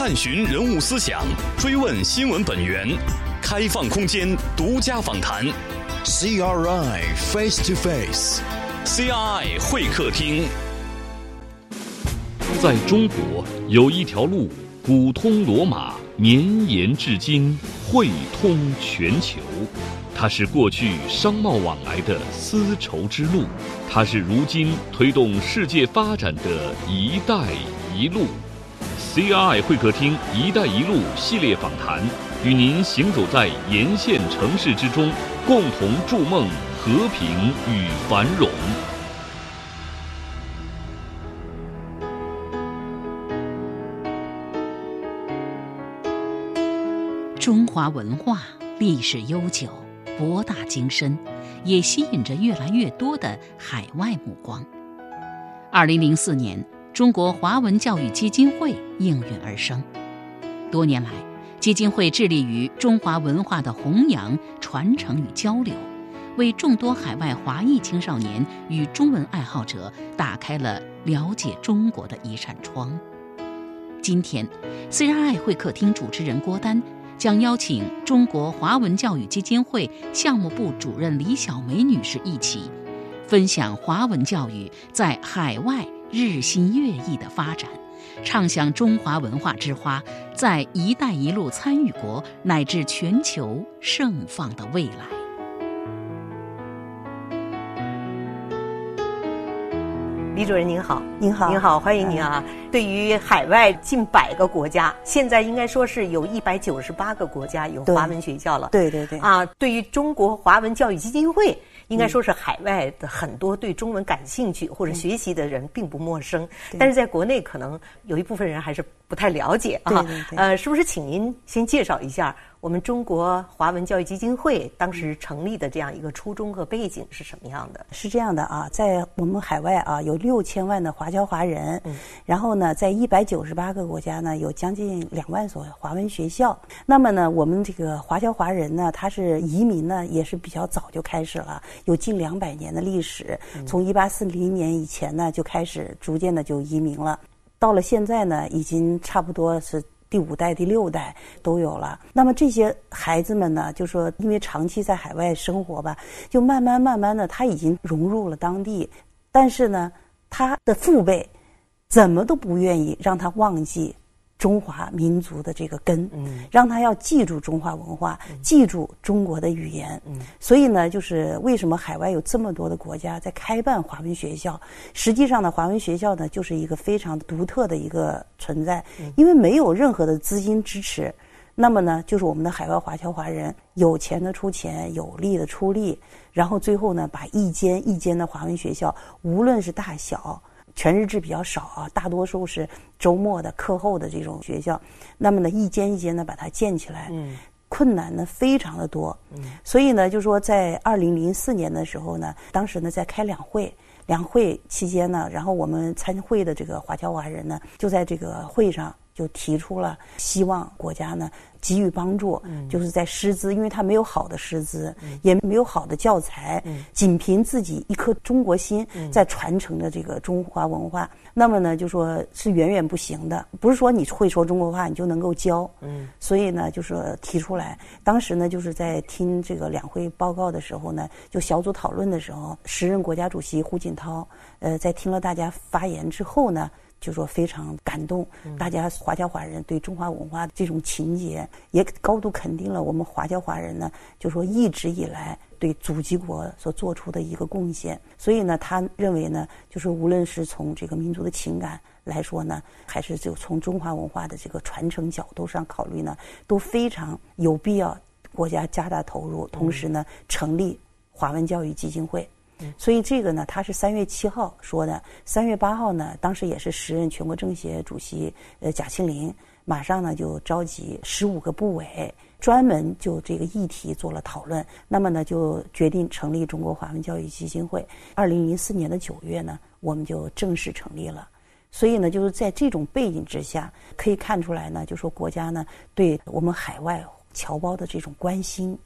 探寻人物思想，追问新闻本源，开放空间，独家访谈。CRI Face to Face，CRI 会客厅。在中国有一条路，古通罗马，绵延至今，汇通全球。它是过去商贸往来的丝绸之路，它是如今推动世界发展的一带一路。CRI 会客厅“一带一路”系列访谈，与您行走在沿线城市之中，共同筑梦和平与繁荣。中华文化历史悠久。博大精深，也吸引着越来越多的海外目光。二零零四年，中国华文教育基金会应运而生。多年来，基金会致力于中华文化的弘扬、传承与交流，为众多海外华裔青少年与中文爱好者打开了了解中国的一扇窗。今天，CRI 会客厅主持人郭丹。将邀请中国华文教育基金会项目部主任李小梅女士一起，分享华文教育在海外日新月异的发展，畅想中华文化之花在“一带一路”参与国乃至全球盛放的未来。李主任您好，您好，您好，欢迎您啊！对于海外近百个国家，现在应该说是有一百九十八个国家有华文学校了。对对对。啊，对于中国华文教育基金会，应该说是海外的很多对中文感兴趣或者学习的人并不陌生，但是在国内可能有一部分人还是不太了解啊。呃，是不是请您先介绍一下？我们中国华文教育基金会当时成立的这样一个初衷和背景是什么样的？是这样的啊，在我们海外啊有六千万的华侨华人，然后呢，在一百九十八个国家呢有将近两万所华文学校。那么呢，我们这个华侨华人呢，他是移民呢也是比较早就开始了，有近两百年的历史。从一八四零年以前呢就开始逐渐的就移民了，到了现在呢，已经差不多是。第五代、第六代都有了。那么这些孩子们呢，就说因为长期在海外生活吧，就慢慢慢慢的他已经融入了当地，但是呢，他的父辈怎么都不愿意让他忘记。中华民族的这个根，嗯，让他要记住中华文化，记住中国的语言，嗯，所以呢，就是为什么海外有这么多的国家在开办华文学校？实际上呢，华文学校呢，就是一个非常独特的一个存在，因为没有任何的资金支持，那么呢，就是我们的海外华侨华人有钱的出钱，有力的出力，然后最后呢，把一间一间的华文学校，无论是大小。全日制比较少啊，大多数是周末的课后的这种学校。那么呢，一间一间的把它建起来，困难呢非常的多。所以呢，就说在二零零四年的时候呢，当时呢在开两会，两会期间呢，然后我们参会的这个华侨华人呢，就在这个会上就提出了希望国家呢。给予帮助，就是在师资，因为他没有好的师资，也没有好的教材，仅凭自己一颗中国心，在传承着这个中华文化，那么呢，就说是远远不行的。不是说你会说中国话，你就能够教。所以呢，就是提出来，当时呢，就是在听这个两会报告的时候呢，就小组讨论的时候，时任国家主席胡锦涛，呃，在听了大家发言之后呢。就说非常感动，大家华侨华人对中华文化的这种情结，也高度肯定了我们华侨华人呢，就说一直以来对祖籍国所做出的一个贡献。所以呢，他认为呢，就是无论是从这个民族的情感来说呢，还是就从中华文化的这个传承角度上考虑呢，都非常有必要国家加大投入，同时呢，成立华文教育基金会。所以这个呢，他是三月七号说的。三月八号呢，当时也是时任全国政协主席呃贾庆林，马上呢就召集十五个部委，专门就这个议题做了讨论。那么呢，就决定成立中国华文教育基金会。二零零四年的九月呢，我们就正式成立了。所以呢，就是在这种背景之下，可以看出来呢，就说国家呢对我们海外侨胞的这种关心，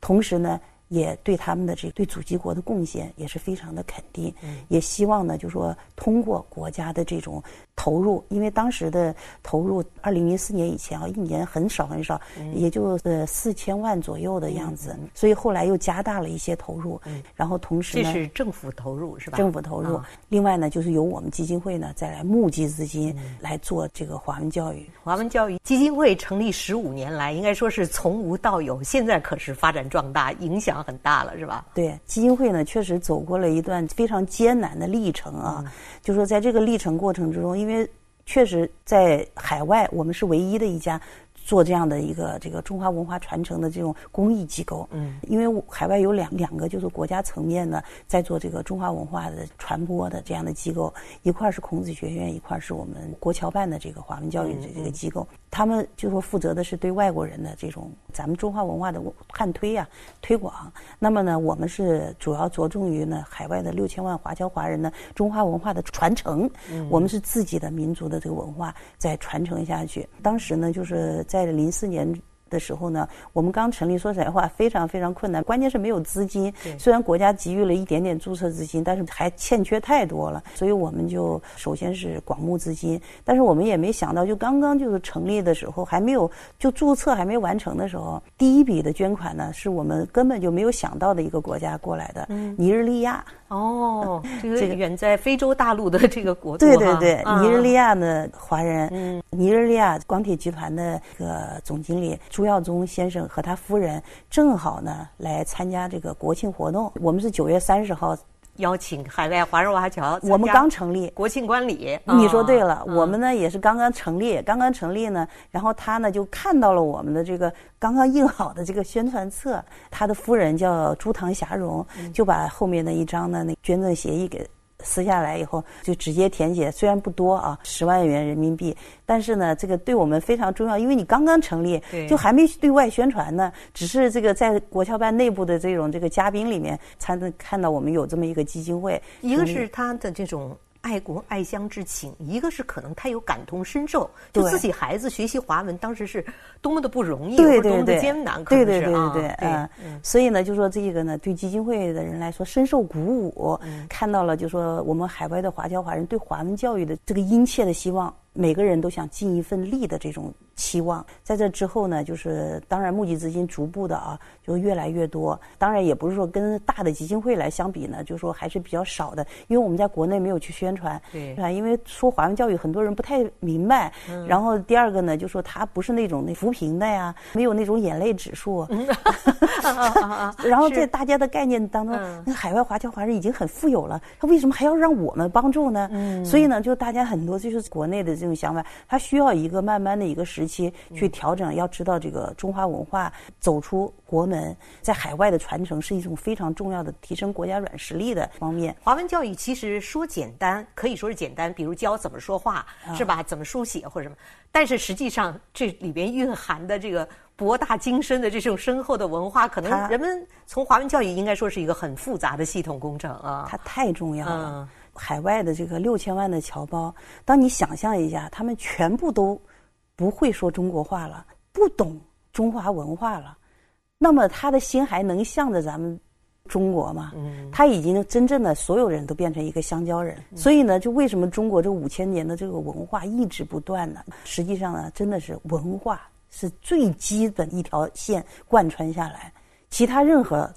同时呢。也对他们的这对祖籍国的贡献也是非常的肯定，也希望呢，就说通过国家的这种投入，因为当时的投入，二零零四年以前啊，一年很少很少，也就呃四千万左右的样子，所以后来又加大了一些投入，然后同时呢，这是政府投入是吧？政府投入，另外呢，就是由我们基金会呢再来募集资金来做这个华文教育。华文教育基金会成立十五年来，应该说是从无到有，现在可是发展壮大，影响。很大了，是吧？对，基金会呢，确实走过了一段非常艰难的历程啊。就说在这个历程过程之中，因为确实在海外，我们是唯一的一家。做这样的一个这个中华文化传承的这种公益机构，嗯，因为海外有两两个就是国家层面呢，在做这个中华文化的传播的这样的机构，一块是孔子学院，一块是我们国侨办的这个华文教育的这个机构，他们就说负责的是对外国人的这种咱们中华文化的汉推呀推广。那么呢，我们是主要着重于呢海外的六千万华侨华人的中华文化的传承，我们是自己的民族的这个文化在传承下去。当时呢，就是在在零四年的时候呢，我们刚成立，说实在话非常非常困难，关键是没有资金。虽然国家给予了一点点注册资金，但是还欠缺太多了，所以我们就首先是广募资金。但是我们也没想到，就刚刚就是成立的时候，还没有就注册还没完成的时候，第一笔的捐款呢，是我们根本就没有想到的一个国家过来的，尼日利亚。哦，这个远在非洲大陆的这个国度对对对，尼日利亚的华人，嗯，尼日利亚广铁集团的这个总经理朱耀宗先生和他夫人正好呢来参加这个国庆活动。我们是九月三十号。邀请海外华人华侨，我们刚成立国庆观礼。你说对了，我们呢也是刚刚成立，刚刚成立呢，然后他呢就看到了我们的这个刚刚印好的这个宣传册，他的夫人叫朱唐霞荣，就把后面的一张呢那捐赠协议给。撕下来以后就直接填写，虽然不多啊，十万元人民币，但是呢，这个对我们非常重要，因为你刚刚成立，就还没对外宣传呢，只是这个在国侨办内部的这种这个嘉宾里面才能看到我们有这么一个基金会。一个是他的这种。爱国爱乡之情，一个是可能他有感同身受，就自己孩子学习华文，当时是多么的不容易，多么的艰难，对对对对对，嗯，所以呢，就说这个呢，对基金会的人来说深受鼓舞，看到了就说我们海外的华侨华人对华文教育的这个殷切的希望。每个人都想尽一份力的这种期望，在这之后呢，就是当然募集资金逐步的啊，就越来越多。当然也不是说跟大的基金会来相比呢，就说还是比较少的，因为我们在国内没有去宣传，对，吧？因为说华文教育很多人不太明白。然后第二个呢，就说它不是那种那扶贫的呀，没有那种眼泪指数。然后在大家的概念当中，那海外华侨华人已经很富有了，他为什么还要让我们帮助呢？所以呢，就大家很多就是国内的。这种想法，他需要一个慢慢的一个时期去调整。要知道，这个中华文化走出国门，在海外的传承是一种非常重要的提升国家软实力的方面。华文教育其实说简单，可以说是简单，比如教怎么说话，是吧？怎么书写或者什么。但是实际上，这里边蕴含的这个博大精深的这种深厚的文化，可能人们从华文教育应该说是一个很复杂的系统工程啊。它太重要了。海外的这个六千万的侨胞，当你想象一下，他们全部都不会说中国话了，不懂中华文化了，那么他的心还能向着咱们中国吗？他已经真正的所有人都变成一个香蕉人。所以呢，就为什么中国这五千年的这个文化一直不断呢？实际上呢，真的是文化是最基本一条线贯穿下来，其他任何。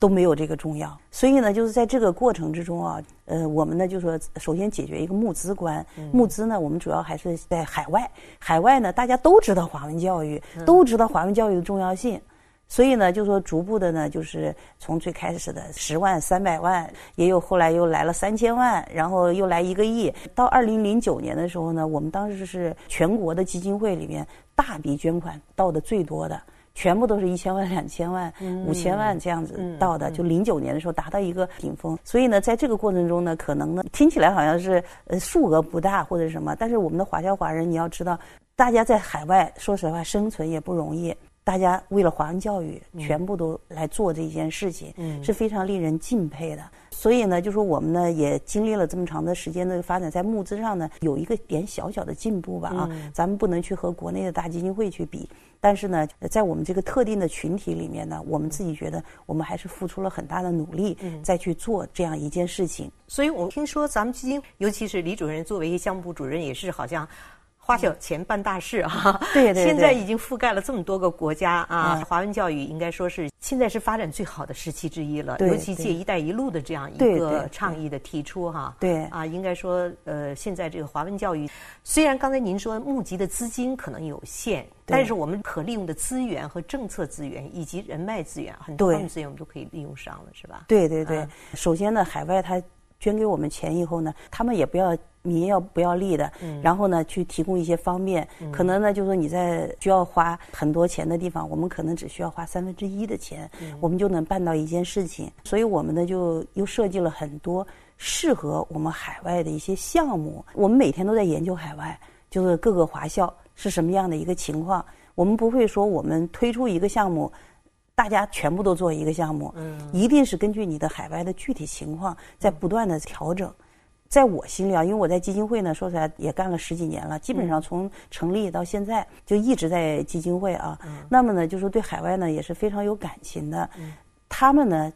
都没有这个重要，所以呢，就是在这个过程之中啊，呃，我们呢就说，首先解决一个募资关。募资呢，我们主要还是在海外。海外呢，大家都知道华文教育，都知道华文教育的重要性，所以呢，就说逐步的呢，就是从最开始的十万、三百万，也有后来又来了三千万，然后又来一个亿。到二零零九年的时候呢，我们当时是全国的基金会里面大笔捐款到的最多的。全部都是一千万、两千万、五千万这样子到的，就零九年的时候达到一个顶峰。所以呢，在这个过程中呢，可能呢听起来好像是呃数额不大或者什么，但是我们的华侨华人，你要知道，大家在海外说实话生存也不容易，大家为了华文教育全部都来做这件事情，是非常令人敬佩的。所以呢，就说我们呢也经历了这么长的时间的发展，在募资上呢有一个点小小的进步吧啊，咱们不能去和国内的大基金会去比，但是呢，在我们这个特定的群体里面呢，我们自己觉得我们还是付出了很大的努力，再去做这样一件事情。所以我听说咱们基金，尤其是李主任作为一个项目部主任，也是好像。花小钱办大事啊！对对，现在已经覆盖了这么多个国家啊！华文教育应该说是现在是发展最好的时期之一了，尤其借“一带一路”的这样一个倡议的提出哈。对啊，应该说呃，现在这个华文教育虽然刚才您说募集的资金可能有限，但是我们可利用的资源和政策资源以及人脉资源很多方面资源我们都可以利用上了，是吧？对对对，首先呢，海外他捐给我们钱以后呢，他们也不要。民要不要利的，然后呢，去提供一些方便，可能呢，就说你在需要花很多钱的地方，我们可能只需要花三分之一的钱，我们就能办到一件事情。所以我们呢，就又设计了很多适合我们海外的一些项目。我们每天都在研究海外，就是各个华校是什么样的一个情况。我们不会说我们推出一个项目，大家全部都做一个项目，一定是根据你的海外的具体情况，在不断的调整。在我心里啊，因为我在基金会呢，说起来也干了十几年了，基本上从成立到现在就一直在基金会啊。那么呢，就是对海外呢也是非常有感情的。他们呢，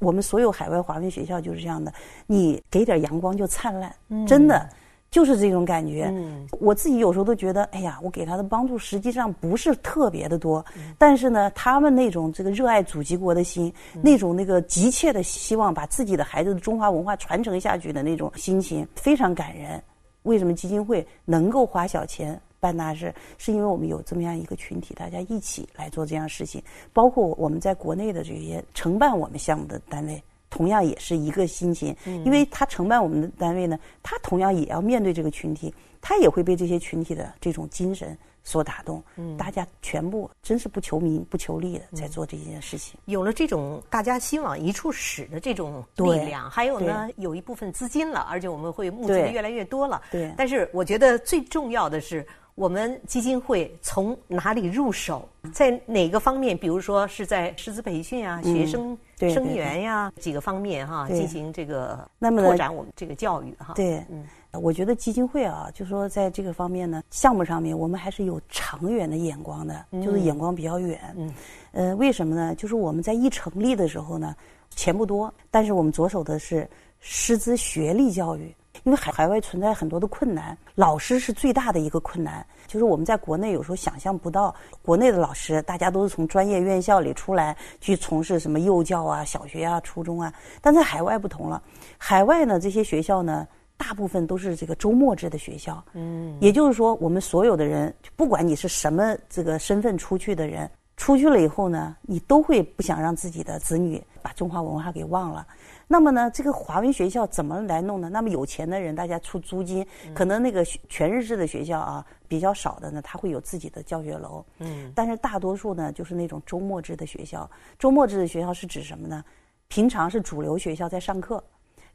我们所有海外华文学校就是这样的，你给点阳光就灿烂，真的。就是这种感觉，我自己有时候都觉得，哎呀，我给他的帮助实际上不是特别的多，但是呢，他们那种这个热爱祖籍国的心，那种那个急切的希望把自己的孩子的中华文化传承下去的那种心情，非常感人。为什么基金会能够花小钱办大事？是因为我们有这么样一个群体，大家一起来做这样事情，包括我们在国内的这些承办我们项目的单位。同样也是一个心情，因为他承办我们的单位呢，他同样也要面对这个群体，他也会被这些群体的这种精神所打动。嗯，大家全部真是不求名不求利的在做这件事情。有了这种大家心往一处使的这种力量，还有呢，有一部分资金了，而且我们会募集的越来越多了。对，但是我觉得最重要的是。我们基金会从哪里入手？在哪个方面？比如说是在师资培训啊、学生生源呀几个方面哈，进行这个拓展我们这个教育哈。对，嗯，我觉得基金会啊，就说在这个方面呢，项目上面我们还是有长远的眼光的，就是眼光比较远。嗯，呃，为什么呢？就是我们在一成立的时候呢，钱不多，但是我们着手的是师资学历教育。因为海海外存在很多的困难，老师是最大的一个困难。就是我们在国内有时候想象不到，国内的老师大家都是从专业院校里出来去从事什么幼教啊、小学啊、初中啊，但在海外不同了。海外呢，这些学校呢，大部分都是这个周末制的学校。嗯，也就是说，我们所有的人，不管你是什么这个身份出去的人，出去了以后呢，你都会不想让自己的子女把中华文化给忘了。那么呢，这个华文学校怎么来弄呢？那么有钱的人，大家出租金，可能那个全日制的学校啊比较少的呢，他会有自己的教学楼。嗯。但是大多数呢，就是那种周末制的学校。周末制的学校是指什么呢？平常是主流学校在上课，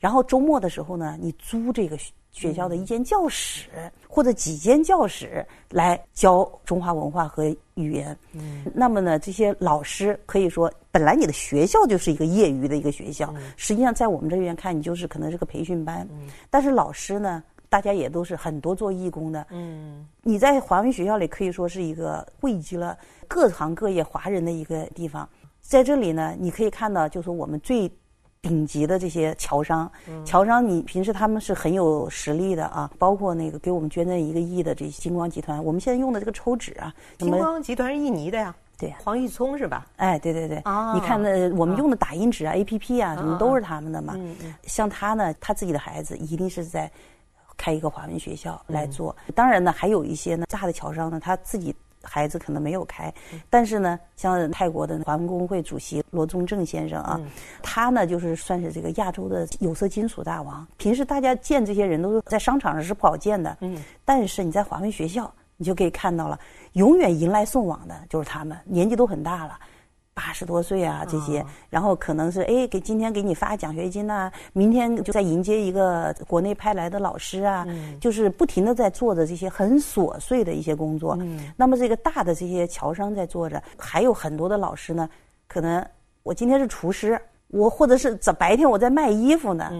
然后周末的时候呢，你租这个学校的一间教室或者几间教室来教中华文化和语言。嗯。那么呢，这些老师可以说。本来你的学校就是一个业余的一个学校，实际上在我们这边看，你就是可能是个培训班。但是老师呢，大家也都是很多做义工的。嗯，你在华文学校里可以说是一个汇集了各行各业华人的一个地方。在这里呢，你可以看到，就是我们最顶级的这些侨商。侨商，你平时他们是很有实力的啊，包括那个给我们捐赠一个亿的这金光集团，我们现在用的这个抽纸啊，金光集团是印尼的呀。对，黄玉聪是吧？哎，对对对，你看那我们用的打印纸啊、A P P 啊，什么都是他们的嘛。像他呢，他自己的孩子一定是在开一个华文学校来做。当然呢，还有一些呢，大的侨商呢，他自己孩子可能没有开，但是呢，像泰国的华文工会主席罗宗正先生啊，他呢就是算是这个亚洲的有色金属大王。平时大家见这些人都是在商场上是不好见的，嗯，但是你在华文学校。你就可以看到了，永远迎来送往的就是他们，年纪都很大了，八十多岁啊这些，然后可能是哎给今天给你发奖学金呐，明天就在迎接一个国内派来的老师啊，就是不停的在做着这些很琐碎的一些工作。那么这个大的这些侨商在做着，还有很多的老师呢，可能我今天是厨师。我或者是在白天我在卖衣服呢，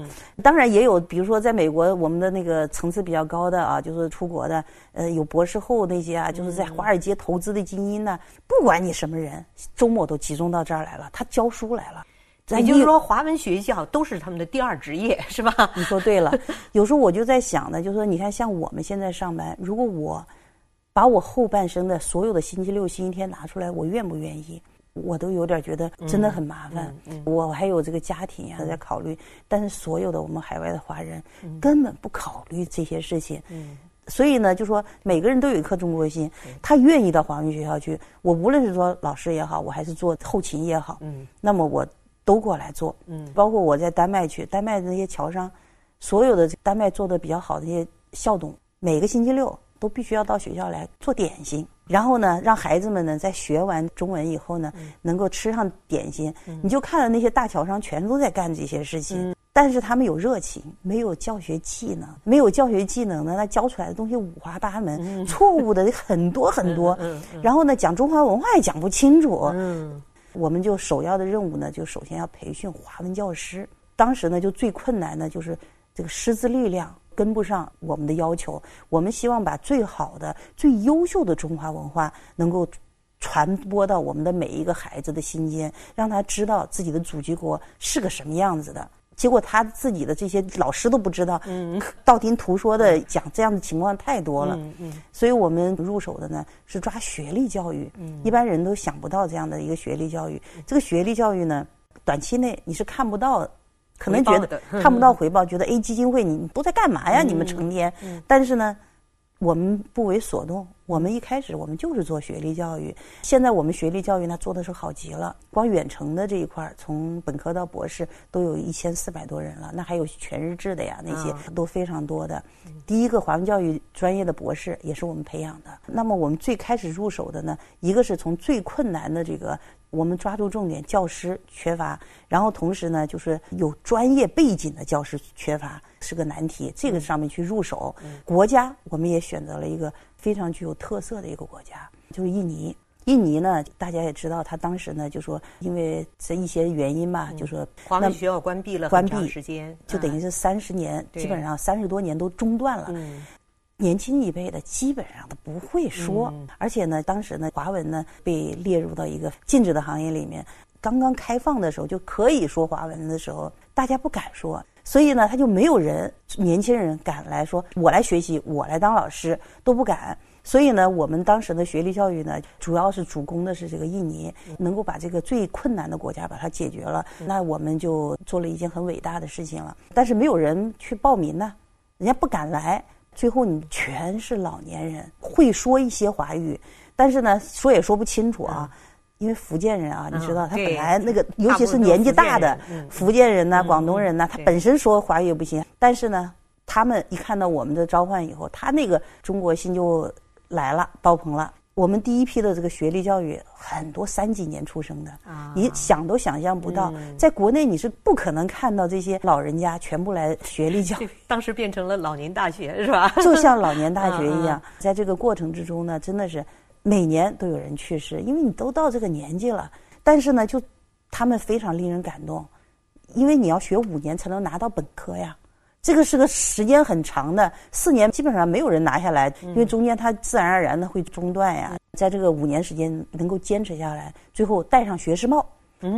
当然也有，比如说在美国，我们的那个层次比较高的啊，就是出国的，呃，有博士后那些啊，就是在华尔街投资的精英呢，不管你什么人，周末都集中到这儿来了，他教书来了。也就是说，华文学校都是他们的第二职业，是吧？你说对了。有时候我就在想呢，就是说，你看，像我们现在上班，如果我把我后半生的所有的星期六、星期天拿出来，我愿不愿意？我都有点觉得真的很麻烦，我还有这个家庭还在考虑，但是所有的我们海外的华人根本不考虑这些事情，所以呢，就说每个人都有一颗中国心，他愿意到华文学校去。我无论是说老师也好，我还是做后勤也好，那么我都过来做，包括我在丹麦去，丹麦的那些侨商，所有的丹麦做的比较好的那些校董，每个星期六都必须要到学校来做点心。然后呢，让孩子们呢在学完中文以后呢，能够吃上点心。你就看到那些大侨商全都在干这些事情，但是他们有热情，没有教学技能，没有教学技能呢，那教出来的东西五花八门，错误的很多很多。然后呢，讲中华文化也讲不清楚。我们就首要的任务呢，就首先要培训华文教师。当时呢，就最困难的就是这个师资力量。跟不上我们的要求，我们希望把最好的、最优秀的中华文化能够传播到我们的每一个孩子的心间，让他知道自己的祖籍国是个什么样子的。结果他自己的这些老师都不知道，道听途说的讲这样的情况太多了。所以我们入手的呢是抓学历教育，一般人都想不到这样的一个学历教育。这个学历教育呢，短期内你是看不到。可能觉得看不到回报，觉得 A 基金会你都在干嘛呀？你们成天，但是呢，我们不为所动。我们一开始我们就是做学历教育，现在我们学历教育呢做的是好极了。光远程的这一块，从本科到博士都有一千四百多人了，那还有全日制的呀，那些都非常多的。第一个华文教育专业的博士也是我们培养的。那么我们最开始入手的呢，一个是从最困难的这个。我们抓住重点，教师缺乏，然后同时呢，就是有专业背景的教师缺乏是个难题。这个上面去入手，国家我们也选择了一个非常具有特色的一个国家，就是印尼。印尼呢，大家也知道，他当时呢就说，因为这一些原因嘛，就说华文学校关闭了关闭时间，就等于是三十年，基本上三十多年都中断了。年轻一辈的基本上都不会说，而且呢，当时呢，华文呢被列入到一个禁止的行业里面。刚刚开放的时候就可以说华文的时候，大家不敢说，所以呢，他就没有人年轻人敢来说，我来学习，我来当老师都不敢。所以呢，我们当时的学历教育呢，主要是主攻的是这个印尼，能够把这个最困难的国家把它解决了，那我们就做了一件很伟大的事情了。但是没有人去报名呢，人家不敢来。最后你全是老年人，会说一些华语，但是呢，说也说不清楚啊。因为福建人啊，你知道，他本来那个，尤其是年纪大的福建人呐、广东人呐，他本身说华语也不行。但是呢，他们一看到我们的召唤以后，他那个中国心就来了，爆棚了。我们第一批的这个学历教育，很多三几年出生的，你想都想象不到，在国内你是不可能看到这些老人家全部来学历教育。当时变成了老年大学，是吧？就像老年大 学一样，在这个过程之中呢，真的是每年都有人去世，因为你都到这个年纪了。但是呢，就他们非常令人感动，因为你要学五年才能拿到本科呀。这个是个时间很长的，四年基本上没有人拿下来，因为中间它自然而然的会中断呀。在这个五年时间能够坚持下来，最后戴上学士帽，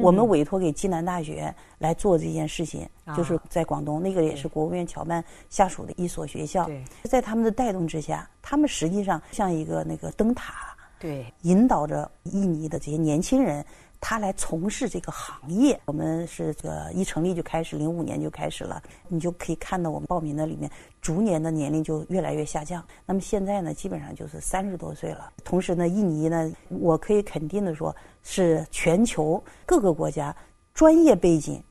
我们委托给暨南大学来做这件事情，就是在广东那个也是国务院侨办下属的一所学校，在他们的带动之下，他们实际上像一个那个灯塔，对，引导着印尼的这些年轻人。他来从事这个行业，我们是这个一成立就开始，零五年就开始了。你就可以看到我们报名的里面，逐年的年龄就越来越下降。那么现在呢，基本上就是三十多岁了。同时呢，印尼呢，我可以肯定的说，是全球各个国家专业背景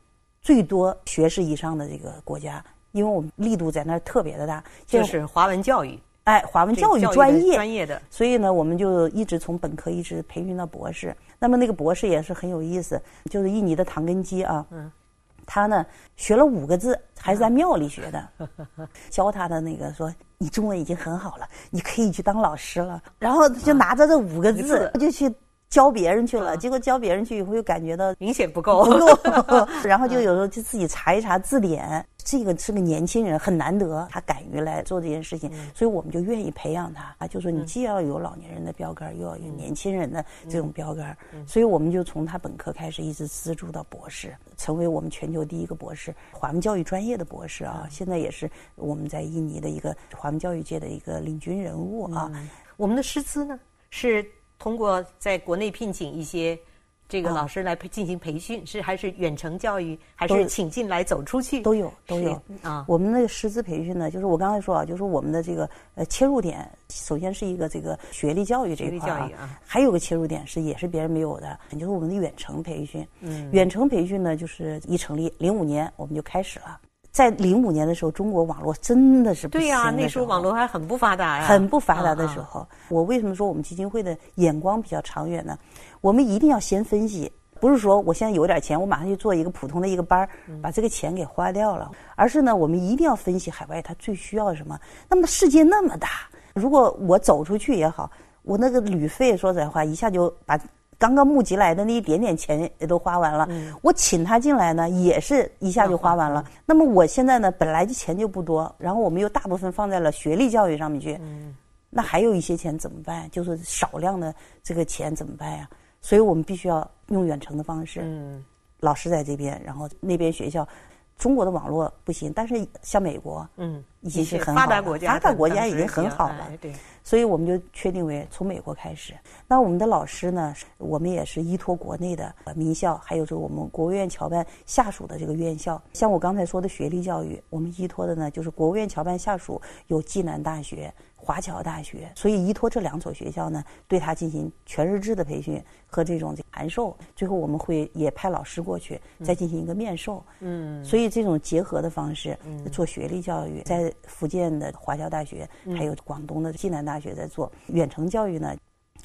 最多学士以上的这个国家，因为我们力度在那儿特别的大，就是华文教育。哎，华文教育专业，专业的，所以呢，我们就一直从本科一直培训到博士。那么那个博士也是很有意思，就是印尼的唐根基啊，嗯，他呢学了五个字，还是在庙里学的，教他的那个说，你中文已经很好了，你可以去当老师了。然后就拿着这五个字就去。教别人去了，结果教别人去以后又感觉到明显不够，不够，然后就有时候就自己查一查字典。这个是个年轻人，很难得，他敢于来做这件事情，所以我们就愿意培养他啊。就说你既要有老年人的标杆，又要有年轻人的这种标杆，所以我们就从他本科开始，一直资助到博士，成为我们全球第一个博士，华文教育专业的博士啊。现在也是我们在印尼的一个华文教育界的一个领军人物啊。我们的师资呢，是通过在国内聘请一些。这个老师来进行培训，是还是远程教育，还是请进来走出去？都有都有啊。我们那个师资培训呢，就是我刚才说啊，就是我们的这个呃切入点，首先是一个这个学历教育这一块啊，还有个切入点是也是别人没有的，就是我们的远程培训。嗯，远程培训呢，就是一成立零五年我们就开始了。在零五年的时候，中国网络真的是对呀，那时候网络还很不发达呀，很不发达的时候。我为什么说我们基金会的眼光比较长远呢？我们一定要先分析，不是说我现在有点钱，我马上去做一个普通的一个班儿，把这个钱给花掉了，而是呢，我们一定要分析海外它最需要什么。那么世界那么大，如果我走出去也好，我那个旅费说实在话，一下就把。刚刚募集来的那一点点钱也都花完了，我请他进来呢，也是一下就花完了。那么我现在呢，本来就钱就不多，然后我们又大部分放在了学历教育上面去，那还有一些钱怎么办？就是少量的这个钱怎么办呀？所以我们必须要用远程的方式，老师在这边，然后那边学校。中国的网络不行，但是像美国，嗯，已经是很发达国家，发达国家已经很好了。对，所以我们就确定为从美国开始。那我们的老师呢，我们也是依托国内的名校，还有就是我们国务院侨办下属的这个院校。像我刚才说的学历教育，我们依托的呢，就是国务院侨办下属有暨南大学。华侨大学，所以依托这两所学校呢，对他进行全日制的培训和这种函授，最后我们会也派老师过去再进行一个面授。嗯，所以这种结合的方式做学历教育，在福建的华侨大学，还有广东的暨南大学在做远程教育呢。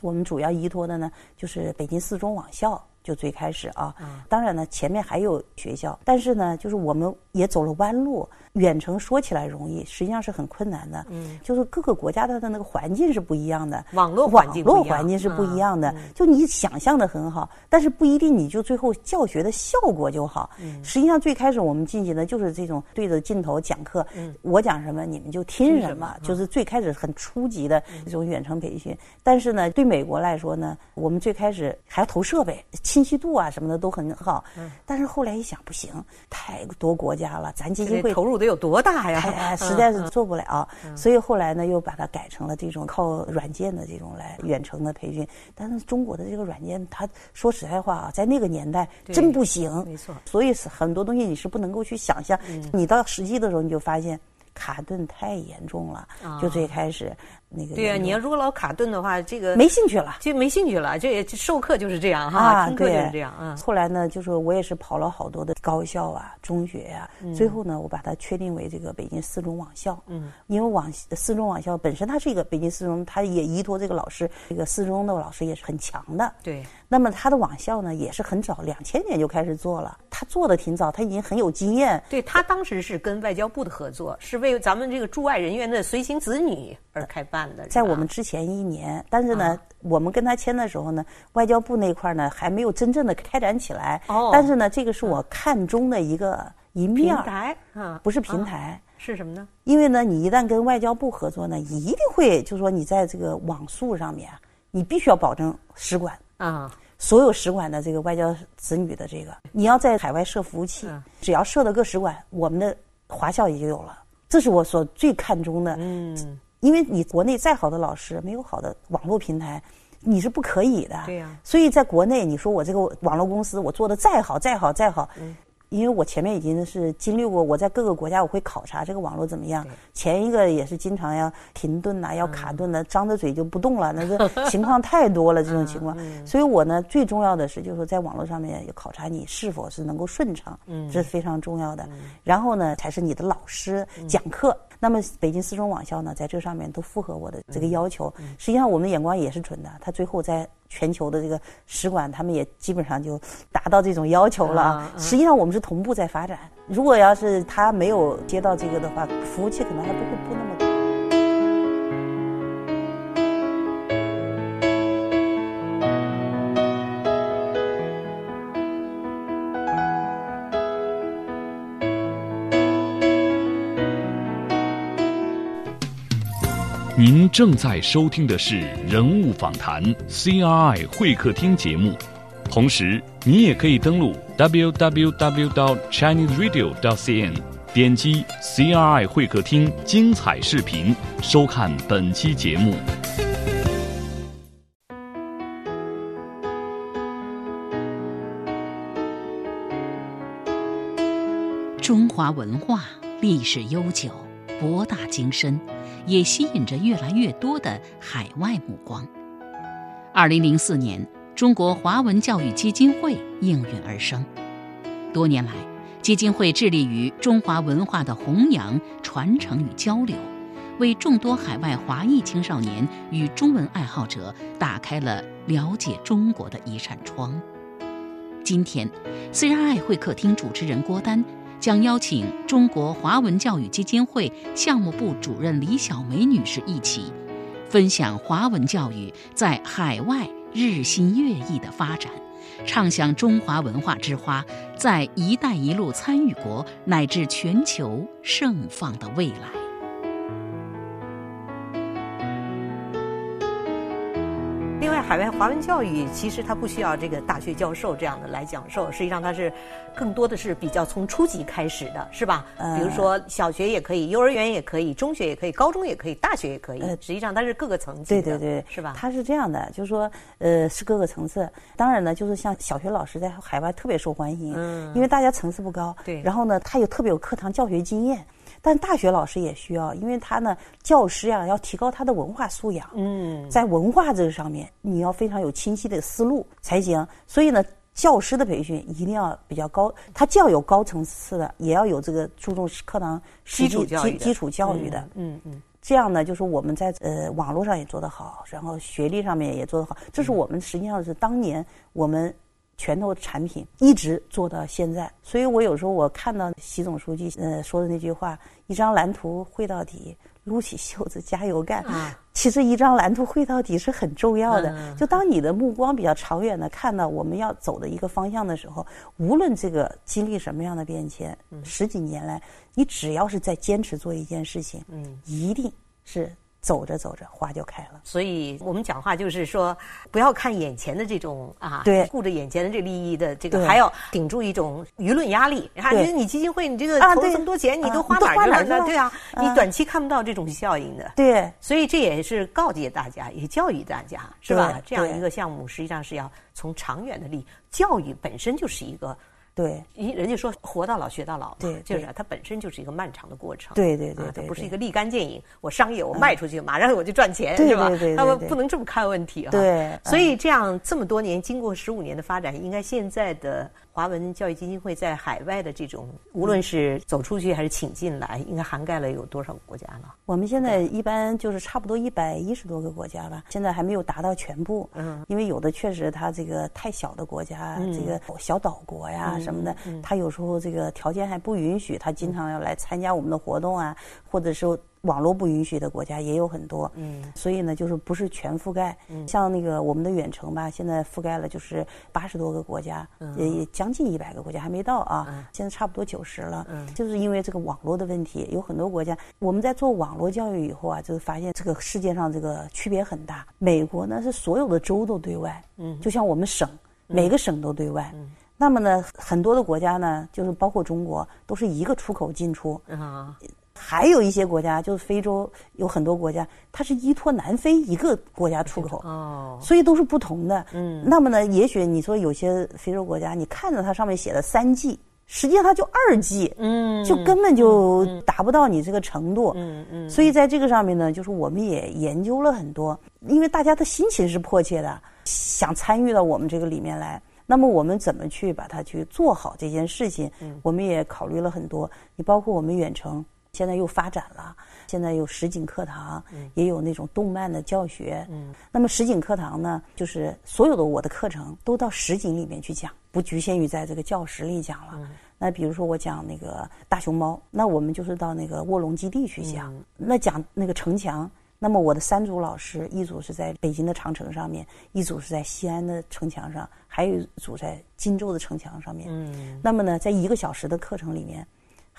我们主要依托的呢，就是北京四中网校，就最开始啊。当然呢，前面还有学校，但是呢，就是我们也走了弯路。远程说起来容易，实际上是很困难的。嗯，就是各个国家它的那个环境是不一样的，网络环境网络环境是不一样的。就你想象的很好，但是不一定你就最后教学的效果就好。嗯，实际上最开始我们进行的就是这种对着镜头讲课，嗯我讲什么你们就听什么，就是最开始很初级的这种远程培训。但是呢，对美国来说呢，我们最开始还要投设备，清晰度啊什么的都很好。嗯，但是后来一想不行，太多国家了，咱基金会投入。得有多大呀？实在是做不了，所以后来呢，又把它改成了这种靠软件的这种来远程的培训。但是中国的这个软件，它说实在话啊，在那个年代真不行。没错，所以是很多东西你是不能够去想象。你到实际的时候，你就发现卡顿太严重了。就最开始。那个对呀，你要如果老卡顿的话，这个没兴趣了，就没兴趣了。这授课就是这样哈，听课就是这样啊。后来呢，就是我也是跑了好多的高校啊、中学呀，最后呢，我把它确定为这个北京四中网校。嗯，因为网四中网校本身它是一个北京四中，它也依托这个老师，这个四中的老师也是很强的。对。那么它的网校呢，也是很早，两千年就开始做了。他做的挺早，他已经很有经验。对他当时是跟外交部的合作，是为咱们这个驻外人员的随行子女而开办的。在我们之前一年，但是呢，我们跟他签的时候呢，外交部那块呢还没有真正的开展起来。哦。但是呢，这个是我看中的一个一面。平台啊，不是平台，是什么呢？因为呢，你一旦跟外交部合作呢，一定会就是说你在这个网速上面，你必须要保证使馆啊，所有使馆的这个外交子女的这个，你要在海外设服务器，只要设了个使馆，我们的华校也就有了。这是我所最看重的。嗯。因为你国内再好的老师，没有好的网络平台，你是不可以的。对呀。所以在国内，你说我这个网络公司，我做的再好、再好、再好，嗯，因为我前面已经是经历过，我在各个国家我会考察这个网络怎么样。前一个也是经常要停顿呐，要卡顿的，张着嘴就不动了，那个 情况太多了，这种情况。所以我呢，最重要的是，就是说在网络上面要考察你是否是能够顺畅，嗯，这是非常重要的。然后呢，才是你的老师讲课。那么北京四中网校呢，在这上面都符合我的这个要求。实际上，我们的眼光也是准的。他最后在全球的这个使馆，他们也基本上就达到这种要求了。实际上，我们是同步在发展。如果要是他没有接到这个的话，服务器可能还不会布那么您。正在收听的是人物访谈 CRI 会客厅节目，同时你也可以登录 www.chineseradio.cn，点击 CRI 会客厅精彩视频，收看本期节目。中华文化历史悠久，博大精深。也吸引着越来越多的海外目光。二零零四年，中国华文教育基金会应运而生。多年来，基金会致力于中华文化的弘扬、传承与交流，为众多海外华裔青少年与中文爱好者打开了了解中国的一扇窗。今天，CRI 会客厅主持人郭丹。将邀请中国华文教育基金会项目部主任李小梅女士一起，分享华文教育在海外日新月异的发展，畅想中华文化之花在“一带一路”参与国乃至全球盛放的未来。海外华文教育其实它不需要这个大学教授这样的来讲授，实际上它是更多的是比较从初级开始的，是吧？比如说小学也可以，幼儿园也可以，中学也可以，高中也可以，大学也可以。实际上它是各个层次的，对对对，是吧？它是这样的，就是说，呃，是各个层次。当然呢，就是像小学老师在海外特别受欢迎，嗯，因为大家层次不高，对。然后呢，他又特别有课堂教学经验。但大学老师也需要，因为他呢，教师呀要提高他的文化素养。嗯，在文化这个上面，你要非常有清晰的思路才行。所以呢，教师的培训一定要比较高，他既要有高层次的，也要有这个注重课堂基础教育基础教育的。嗯嗯，这样呢，就是我们在呃网络上也做得好，然后学历上面也做得好。这是我们实际上是当年我们。拳头产品一直做到现在，所以我有时候我看到习总书记呃说的那句话：“一张蓝图绘到底，撸起袖子加油干。”其实一张蓝图绘到底是很重要的。就当你的目光比较长远的看到我们要走的一个方向的时候，无论这个经历什么样的变迁，十几年来，你只要是在坚持做一件事情，一定是。走着走着，花就开了。所以我们讲话就是说，不要看眼前的这种啊，对，顾着眼前的这利益的这个，还要顶住一种舆论压力。啊，你你基金会，你这个投这么多钱，你都花哪儿去了？对啊，你短期看不到这种效应的。对，所以这也是告诫大家，也教育大家，是吧？这样一个项目，实际上是要从长远的利益。教育本身就是一个。对，人人家说活到老学到老，对，就是它本身就是一个漫长的过程。对对对，它不是一个立竿见影，我商业我卖出去，马上我就赚钱，是吧？他们不能这么看问题啊。对，所以这样这么多年，经过十五年的发展，应该现在的。华文教育基金会在海外的这种，无论是走出去还是请进来，应该涵盖了有多少个国家了？我们现在一般就是差不多一百一十多个国家吧，现在还没有达到全部。嗯，因为有的确实它这个太小的国家，这个小岛国呀什么的，它有时候这个条件还不允许，它经常要来参加我们的活动啊，或者说。网络不允许的国家也有很多，嗯，所以呢，就是不是全覆盖。嗯，像那个我们的远程吧，现在覆盖了就是八十多个国家，也也将近一百个国家还没到啊，现在差不多九十了。嗯，就是因为这个网络的问题，有很多国家我们在做网络教育以后啊，就是发现这个世界上这个区别很大。美国呢是所有的州都对外，嗯，就像我们省每个省都对外。嗯，那么呢，很多的国家呢，就是包括中国，都是一个出口进出。啊。还有一些国家，就是非洲有很多国家，它是依托南非一个国家出口，哦，所以都是不同的。嗯，那么呢，也许你说有些非洲国家，你看着它上面写的三 G，实际上它就二 G，嗯，就根本就达不到你这个程度。嗯嗯，所以在这个上面呢，就是我们也研究了很多，因为大家的心情是迫切的，想参与到我们这个里面来。那么我们怎么去把它去做好这件事情？嗯，我们也考虑了很多，你包括我们远程。现在又发展了，现在有实景课堂，也有那种动漫的教学。嗯，那么实景课堂呢，就是所有的我的课程都到实景里面去讲，不局限于在这个教室里讲了。那比如说我讲那个大熊猫，那我们就是到那个卧龙基地去讲。那讲那个城墙，那么我的三组老师，一组是在北京的长城上面，一组是在西安的城墙上，还有一组在荆州的城墙上面。嗯，那么呢，在一个小时的课程里面。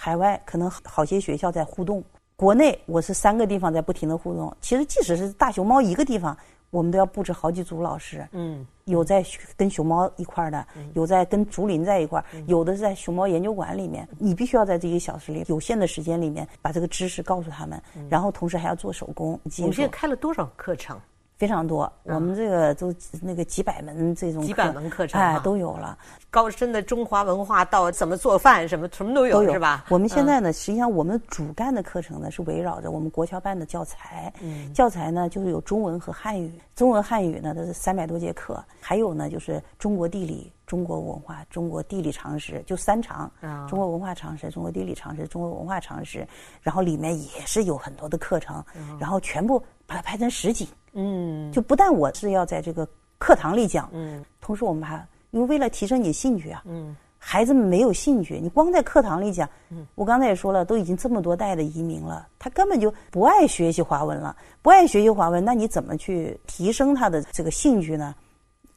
海外可能好些学校在互动，国内我是三个地方在不停的互动。其实即使是大熊猫一个地方，我们都要布置好几组老师。嗯，有在跟熊猫一块儿的，有在跟竹林在一块儿，有的是在熊猫研究馆里面。你必须要在这一个小时里，有限的时间里面，把这个知识告诉他们，然后同时还要做手工。我们现在开了多少课程？非常多，我们这个都那个几百门这种几百门课程哎都有了，高深的中华文化到怎么做饭什么什么都有是吧？我们现在呢，实际上我们主干的课程呢是围绕着我们国侨办的教材，教材呢就是有中文和汉语，中文汉语呢它是三百多节课，还有呢就是中国地理、中国文化、中国地理常识，就三常，中国文化常识、中国地理常识、中国文化常识，然后里面也是有很多的课程，然后全部把它拍成实景。嗯，就不但我是要在这个课堂里讲，嗯，同时我们还因为为了提升你兴趣啊，嗯，孩子们没有兴趣，你光在课堂里讲，嗯，我刚才也说了，都已经这么多代的移民了，他根本就不爱学习华文了，不爱学习华文，那你怎么去提升他的这个兴趣呢？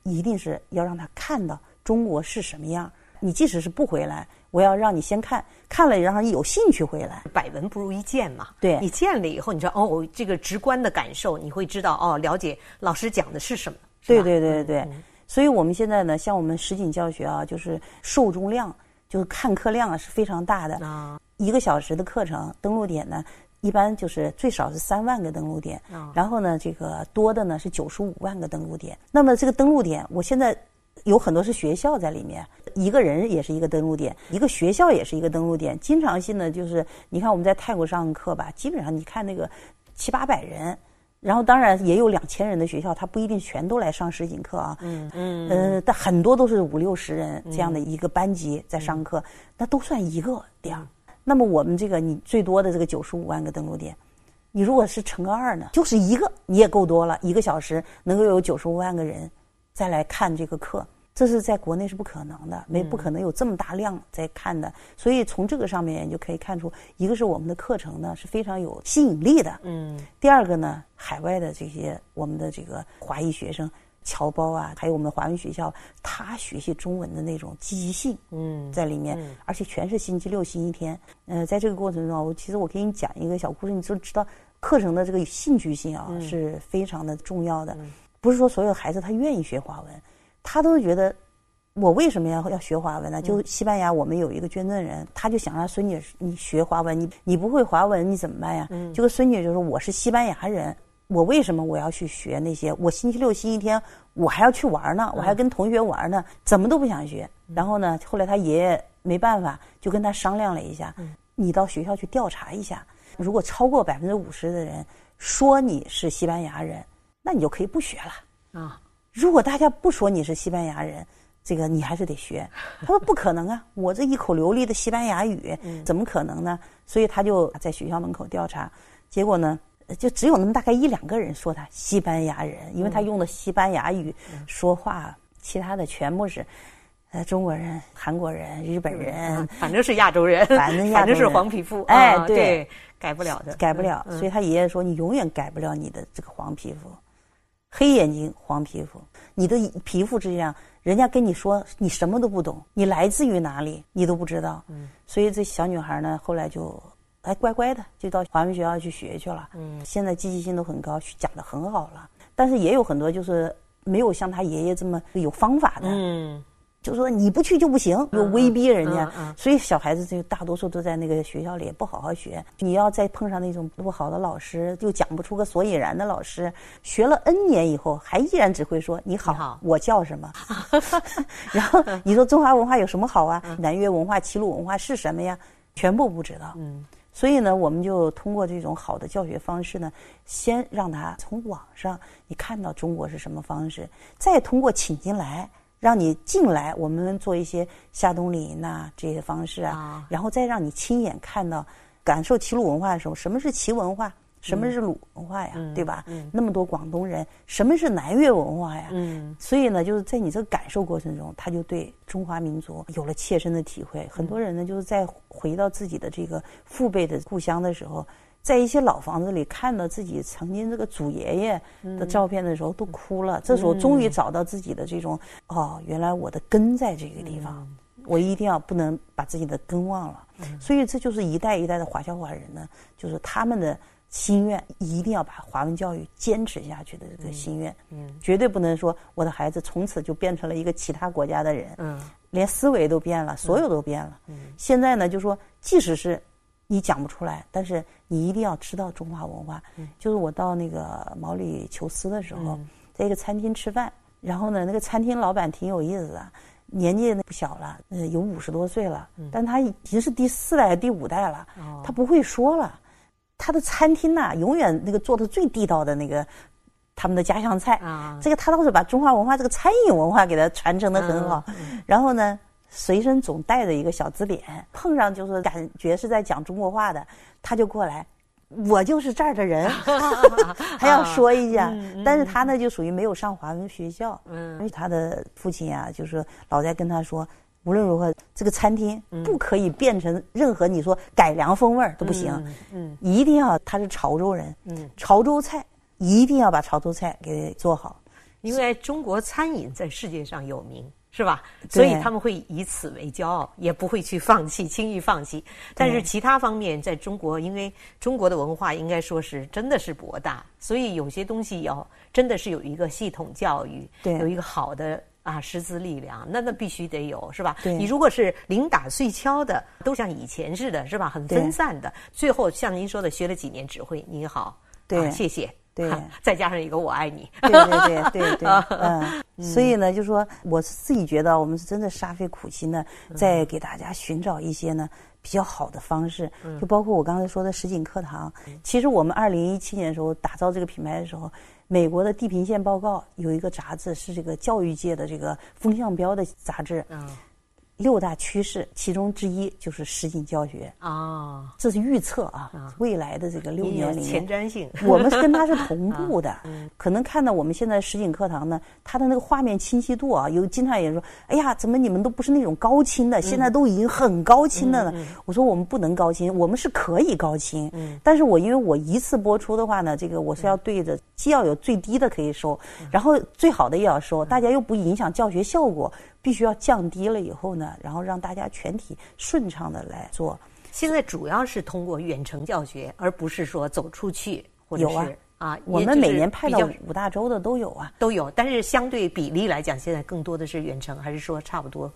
一定是要让他看到中国是什么样。你即使是不回来，我要让你先看，看了然后你有兴趣回来。百闻不如一见嘛。对，你见了以后，你知道哦，这个直观的感受，你会知道哦，了解老师讲的是什么。对对对对对。所以我们现在呢，像我们实景教学啊，就是受众量，就是看课量啊是非常大的。啊。一个小时的课程登录点呢，一般就是最少是三万个登录点。啊。然后呢，这个多的呢是九十五万个登录点。那么这个登录点，我现在。有很多是学校在里面，一个人也是一个登陆点，一个学校也是一个登陆点。经常性的就是，你看我们在泰国上课吧，基本上你看那个七八百人，然后当然也有两千人的学校，他不一定全都来上实景课啊。嗯嗯。呃，但很多都是五六十人这样的一个班级在上课，那都算一个点。那么我们这个你最多的这个九十五万个登录点，你如果是乘个二呢，就是一个你也够多了，一个小时能够有九十五万个人再来看这个课。这是在国内是不可能的，没不可能有这么大量在看的，所以从这个上面你就可以看出，一个是我们的课程呢是非常有吸引力的，嗯，第二个呢，海外的这些我们的这个华裔学生侨胞啊，还有我们华文学校，他学习中文的那种积极性，嗯，在里面，而且全是星期六、星期天，呃，在这个过程中，我其实我给你讲一个小故事，你就知道课程的这个兴趣性啊是非常的重要的，不是说所有孩子他愿意学华文。他都觉得，我为什么要要学华文呢？就西班牙，我们有一个捐赠人，他就想让孙女你学华文，你你不会华文你怎么办呀？这个孙女就说我是西班牙人，我为什么我要去学那些？我星期六、星期天我还要去玩呢，我还跟同学玩呢，怎么都不想学。然后呢，后来他爷爷没办法，就跟他商量了一下，你到学校去调查一下，如果超过百分之五十的人说你是西班牙人，那你就可以不学了啊。如果大家不说你是西班牙人，这个你还是得学。他说不可能啊，我这一口流利的西班牙语，怎么可能呢？所以他就在学校门口调查，结果呢，就只有那么大概一两个人说他西班牙人，因为他用的西班牙语说话，其他的全部是呃中国人、韩国人、日本人，反正是亚洲人，反正反正是黄皮肤，哎，对，改不了的，改不了。所以他爷爷说，你永远改不了你的这个黄皮肤。黑眼睛、黄皮肤，你的皮肤这样，人家跟你说你什么都不懂，你来自于哪里，你都不知道。嗯，所以这小女孩呢，后来就哎乖乖的就到华文学校去学去了。嗯，现在积极性都很高，讲的很好了。但是也有很多就是没有像她爷爷这么有方法的。嗯。就说你不去就不行，又威逼人家，所以小孩子就大多数都在那个学校里不好好学。你要再碰上那种不好的老师，又讲不出个所以然的老师，学了 N 年以后还依然只会说你好，我叫什么。然后你说中华文化有什么好啊？南越文化、齐鲁文化是什么呀？全部不知道。嗯，所以呢，我们就通过这种好的教学方式呢，先让他从网上你看到中国是什么方式，再通过请进来。让你进来，我们做一些夏冬令营呐这些方式啊，然后再让你亲眼看到、感受齐鲁文化的时候，什么是齐文化，什么是鲁文化呀，对吧？那么多广东人，什么是南越文化呀？嗯所以呢，就是在你这个感受过程中，他就对中华民族有了切身的体会。很多人呢，就是在回到自己的这个父辈的故乡的时候。在一些老房子里看到自己曾经这个祖爷爷的照片的时候，都哭了。这时候终于找到自己的这种哦，原来我的根在这个地方。我一定要不能把自己的根忘了。所以这就是一代一代的华侨华人呢，就是他们的心愿，一定要把华文教育坚持下去的这个心愿。嗯，绝对不能说我的孩子从此就变成了一个其他国家的人。嗯，连思维都变了，所有都变了。嗯，现在呢，就说即使是你讲不出来，但是你一定要知道中华文化。嗯，就是我到那个毛里求斯的时候，在一个餐厅吃饭，然后呢，那个餐厅老板挺有意思的。年纪不小了，呃，有五十多岁了，但他已经是第四代、第五代了。他不会说了，他的餐厅呐，永远那个做的最地道的那个他们的家乡菜。这个他倒是把中华文化这个餐饮文化给他传承的很好。然后呢，随身总带着一个小字典，碰上就是感觉是在讲中国话的，他就过来。我就是这儿的人，还要说一下。但是他呢，就属于没有上华文学校。嗯，因为他的父亲啊，就是老在跟他说，无论如何，这个餐厅不可以变成任何你说改良风味儿都不行。嗯，一定要他是潮州人。嗯，潮州菜一定要把潮州菜给做好，因为中国餐饮在世界上有名。是吧？所以他们会以此为骄傲，也不会去放弃，轻易放弃。但是其他方面，在中国，因为中国的文化应该说是真的是博大，所以有些东西要真的是有一个系统教育，有一个好的啊师资力量，那那必须得有，是吧？你如果是零打碎敲的，都像以前似的，是吧？很分散的，最后像您说的，学了几年指挥，你好，对，谢谢。对，再加上一个我爱你，对对对对 对，嗯，所以呢，就说我自己觉得，我们是真的煞费苦心的，在给大家寻找一些呢比较好的方式，就包括我刚才说的实景课堂。其实我们二零一七年的时候打造这个品牌的时候，美国的地平线报告有一个杂志是这个教育界的这个风向标的杂志。六大趋势其中之一就是实景教学啊，这是预测啊，未来的这个六年里面前瞻性，我们跟它是同 步的。可能看到我们现在实景课堂呢，它的那个画面清晰度啊，有经常也说，哎呀，怎么你们都不是那种高清的，现在都已经很高清的了。我说我们不能高清，我们是可以高清，但是我因为我一次播出的话呢，这个我是要对着，既要有最低的可以收，然后最好的也要收，大家又不影响教学效果。必须要降低了以后呢，然后让大家全体顺畅的来做。现在主要是通过远程教学，而不是说走出去或者是啊，我们每年派到五大洲的都有啊，都有。但是相对比例来讲，现在更多的是远程，还是说差不多？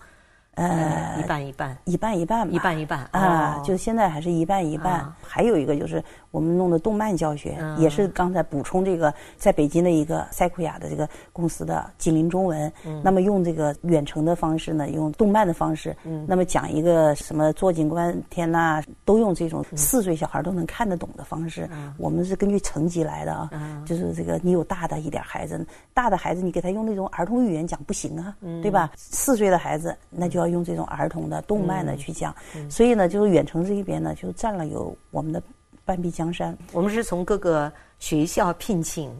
呃，一半一半，一半一半吧，一半一半啊，就现在还是一半一半。还有一个就是我们弄的动漫教学，也是刚才补充这个，在北京的一个赛库雅的这个公司的吉林中文，那么用这个远程的方式呢，用动漫的方式，那么讲一个什么坐井观天呐，都用这种四岁小孩都能看得懂的方式。我们是根据层级来的啊，就是这个你有大的一点孩子，大的孩子你给他用那种儿童语言讲不行啊，对吧？四岁的孩子那就要。用这种儿童的动漫的去讲，所以呢，就是远程这一边呢，就占了有我们的半壁江山。我们是从各个学校聘请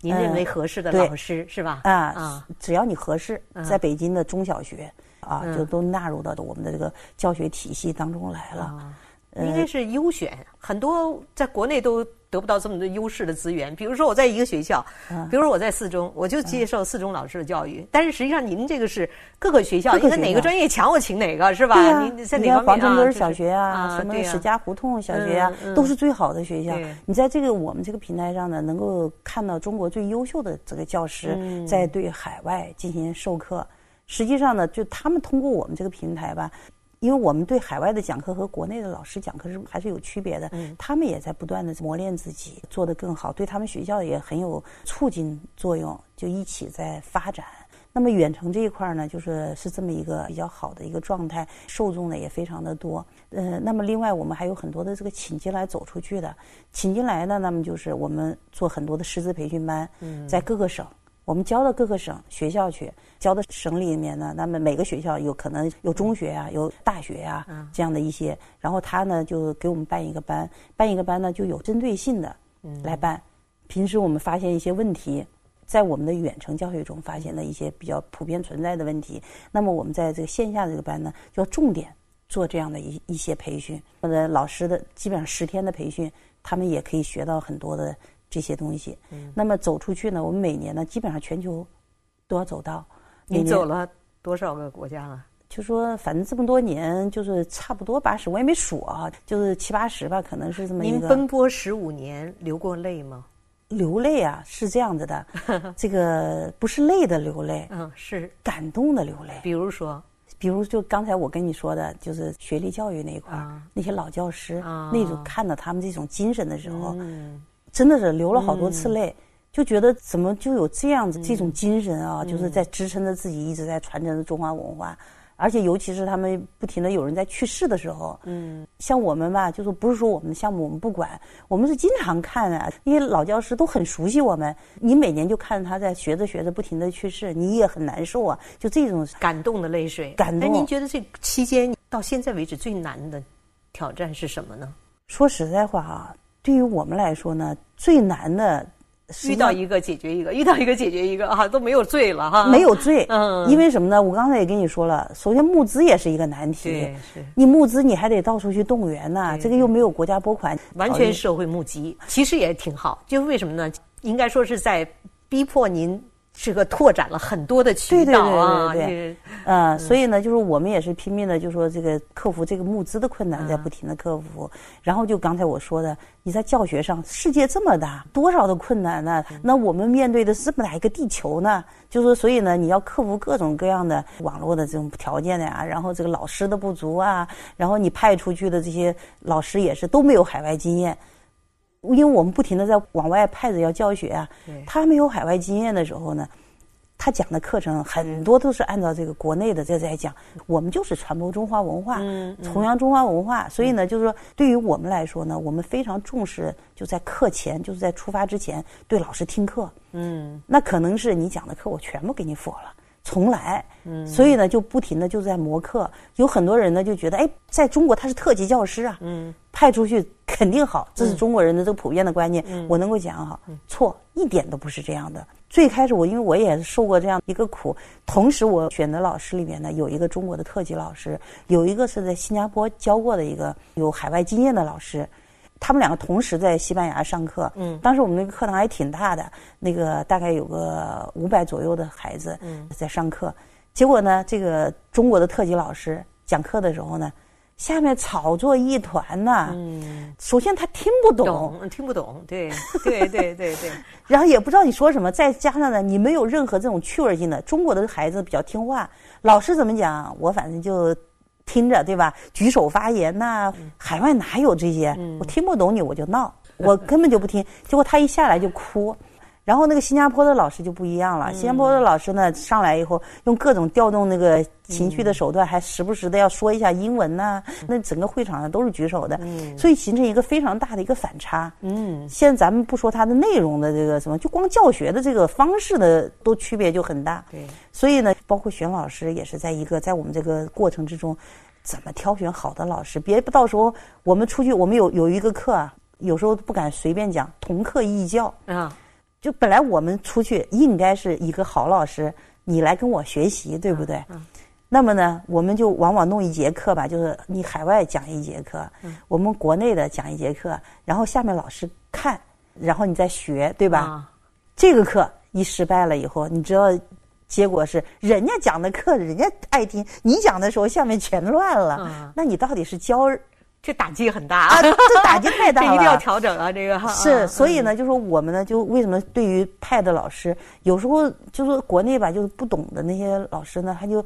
您认为合适的老师，是吧？啊啊，只要你合适，在北京的中小学啊，就都纳入到我们的这个教学体系当中来了。应该是优选，很多在国内都。得不到这么多优势的资源，比如说我在一个学校，比如说我在四中，我就接受四中老师的教育。但是实际上，您这个是各个学校，你看哪个专业强，我请哪个，是吧？你在哪方面啊？黄城墩小学啊，什么史家胡同小学啊，都是最好的学校。你在这个我们这个平台上呢，能够看到中国最优秀的这个教师在对海外进行授课。实际上呢，就他们通过我们这个平台吧。因为我们对海外的讲课和国内的老师讲课是还是有区别的，他们也在不断的磨练自己，做得更好，对他们学校也很有促进作用，就一起在发展。那么远程这一块呢，就是是这么一个比较好的一个状态，受众呢也非常的多。呃，那么另外我们还有很多的这个请进来走出去的，请进来的，那么就是我们做很多的师资培训班，在各个省。我们教到各个省学校去，教到省里面呢，那么每个学校有可能有中学啊，有大学啊，这样的一些，然后他呢就给我们办一个班，办一个班呢就有针对性的来办。平时我们发现一些问题，在我们的远程教学中发现的一些比较普遍存在的问题，那么我们在这个线下这个班呢，就要重点做这样的一一些培训，或者老师的基本上十天的培训，他们也可以学到很多的。这些东西，那么走出去呢？我们每年呢，基本上全球都要走到。你走了多少个国家了？就说反正这么多年，就是差不多八十，我也没数啊，就是七八十吧，可能是这么一个。您奔波十五年，流过泪吗？流泪啊，是这样子的，这个不是累的流泪，嗯，是感动的流泪。比如说，比如就刚才我跟你说的，就是学历教育那一块儿，那些老教师，那种看到他们这种精神的时候，真的是流了好多次泪，就觉得怎么就有这样子这种精神啊，就是在支撑着自己一直在传承着中华文化。而且，尤其是他们不停的有人在去世的时候，嗯，像我们吧，就是不是说我们的项目我们不管，我们是经常看啊，因为老教师都很熟悉我们，你每年就看着他在学着学着不停的去世，你也很难受啊，就这种感动的泪水。感动。那您觉得这期间到现在为止最难的挑战是什么呢？说实在话啊，对于我们来说呢，最难的。遇到一个解决一个，遇到一个解决一个啊，都没有罪了哈。没有罪，嗯，因为什么呢？我刚才也跟你说了，首先募资也是一个难题，是。你募资你还得到处去动员呐，这个又没有国家拨款，完全社会募集，其实也挺好。就为什么呢？应该说是在逼迫您。是个拓展了很多的渠道啊，对对对对，呃，所以呢，就是我们也是拼命的，就说这个克服这个募资的困难，在不停的克服。然后就刚才我说的，你在教学上，世界这么大，多少的困难呢？那我们面对的是这么大一个地球呢？就说所以呢，你要克服各种各样的网络的这种条件的呀，然后这个老师的不足啊，然后你派出去的这些老师也是都没有海外经验。因为我们不停的在往外派着要教学啊，他没有海外经验的时候呢，他讲的课程很多都是按照这个国内的在在讲，我们就是传播中华文化，弘扬中华文化，所以呢，就是说对于我们来说呢，我们非常重视就在课前，就是在出发之前对老师听课，嗯，那可能是你讲的课我全部给你否了。重来，嗯，所以呢，就不停的就在磨课。有很多人呢就觉得，哎，在中国他是特级教师啊，嗯，派出去肯定好，这是中国人的这个普遍的观念。我能够讲哈，错，一点都不是这样的。最开始我因为我也受过这样一个苦，同时我选的老师里面呢有一个中国的特级老师，有一个是在新加坡教过的一个有海外经验的老师。他们两个同时在西班牙上课，嗯，当时我们那个课堂还挺大的，那个大概有个五百左右的孩子在上课。结果呢，这个中国的特级老师讲课的时候呢，下面吵作一团呐。嗯，首先他听不懂，听不懂，对，对，对，对，对。然后也不知道你说什么，再加上呢，你没有任何这种趣味性的。中国的孩子比较听话，老师怎么讲，我反正就。听着，对吧？举手发言呐，海外哪有这些？我听不懂你，我就闹，我根本就不听。结果他一下来就哭。然后那个新加坡的老师就不一样了，新加坡的老师呢上来以后，用各种调动那个情绪的手段，还时不时的要说一下英文呐。那整个会场上都是举手的，所以形成一个非常大的一个反差。嗯，现在咱们不说它的内容的这个什么，就光教学的这个方式的都区别就很大。对，所以呢，包括选老师也是在一个在我们这个过程之中，怎么挑选好的老师，别到时候我们出去，我们有有一个课啊，有时候不敢随便讲，同课异教啊。就本来我们出去应该是一个好老师，你来跟我学习，对不对？那么呢，我们就往往弄一节课吧，就是你海外讲一节课，我们国内的讲一节课，然后下面老师看，然后你再学，对吧？这个课一失败了以后，你知道结果是人家讲的课人家爱听，你讲的时候下面全乱了。那你到底是教？这打击很大啊！这打击太大了，这一定要调整啊！这个是，所以呢，就说我们呢，就为什么对于派的老师，有时候就是国内吧，就是不懂的那些老师呢，他就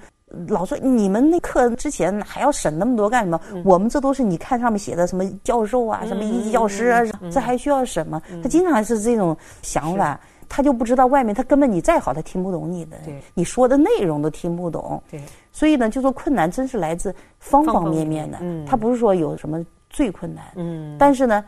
老说你们那课之前还要审那么多干什么？我们这都是你看上面写的什么教授啊，什么一级教师啊，这还需要审吗？他经常是这种想法。他就不知道外面，他根本你再好，他听不懂你的，你说的内容都听不懂。对，所以呢，就说困难真是来自方方面面的。嗯，他不是说有什么最困难。嗯，但是呢，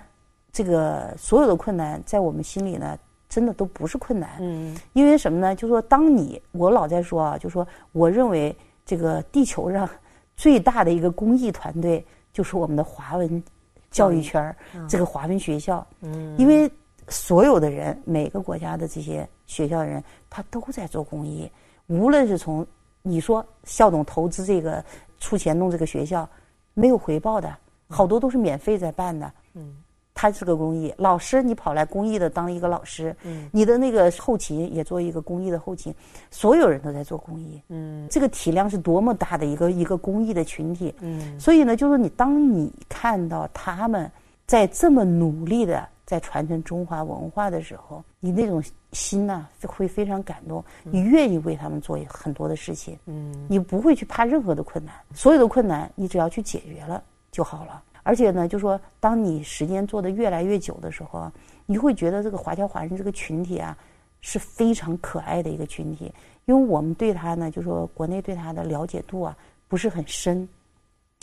这个所有的困难在我们心里呢，真的都不是困难。嗯，因为什么呢？就说当你我老在说啊，就说我认为这个地球上最大的一个公益团队就是我们的华文教育圈儿，这个华文学校。嗯，因为。所有的人，每个国家的这些学校的人，他都在做公益。无论是从你说校董投资这个出钱弄这个学校，没有回报的，好多都是免费在办的。嗯，他是个公益老师，你跑来公益的当一个老师，嗯，你的那个后勤也做一个公益的后勤，所有人都在做公益，嗯，这个体量是多么大的一个一个公益的群体，嗯，所以呢，就是你当你看到他们在这么努力的在传承中华文化的时候，你那种心呐会非常感动，你愿意为他们做很多的事情，嗯，你不会去怕任何的困难，所有的困难你只要去解决了就好了。而且呢，就说当你时间做的越来越久的时候，你会觉得这个华侨华人这个群体啊是非常可爱的一个群体，因为我们对他呢，就说国内对他的了解度啊不是很深。